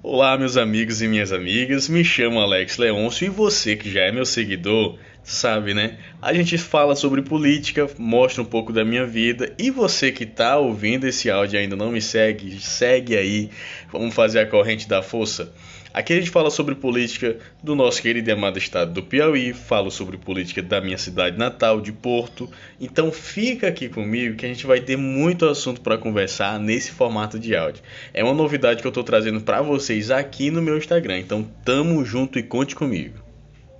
Olá, meus amigos e minhas amigas. Me chamo Alex Leôncio e você que já é meu seguidor, sabe, né? A gente fala sobre política, mostra um pouco da minha vida e você que tá ouvindo esse áudio e ainda não me segue, segue aí. Vamos fazer a corrente da força. Aqui a gente fala sobre política do nosso querido e amado estado do Piauí, falo sobre política da minha cidade natal, de Porto. Então fica aqui comigo que a gente vai ter muito assunto para conversar nesse formato de áudio. É uma novidade que eu estou trazendo para vocês aqui no meu Instagram. Então tamo junto e conte comigo.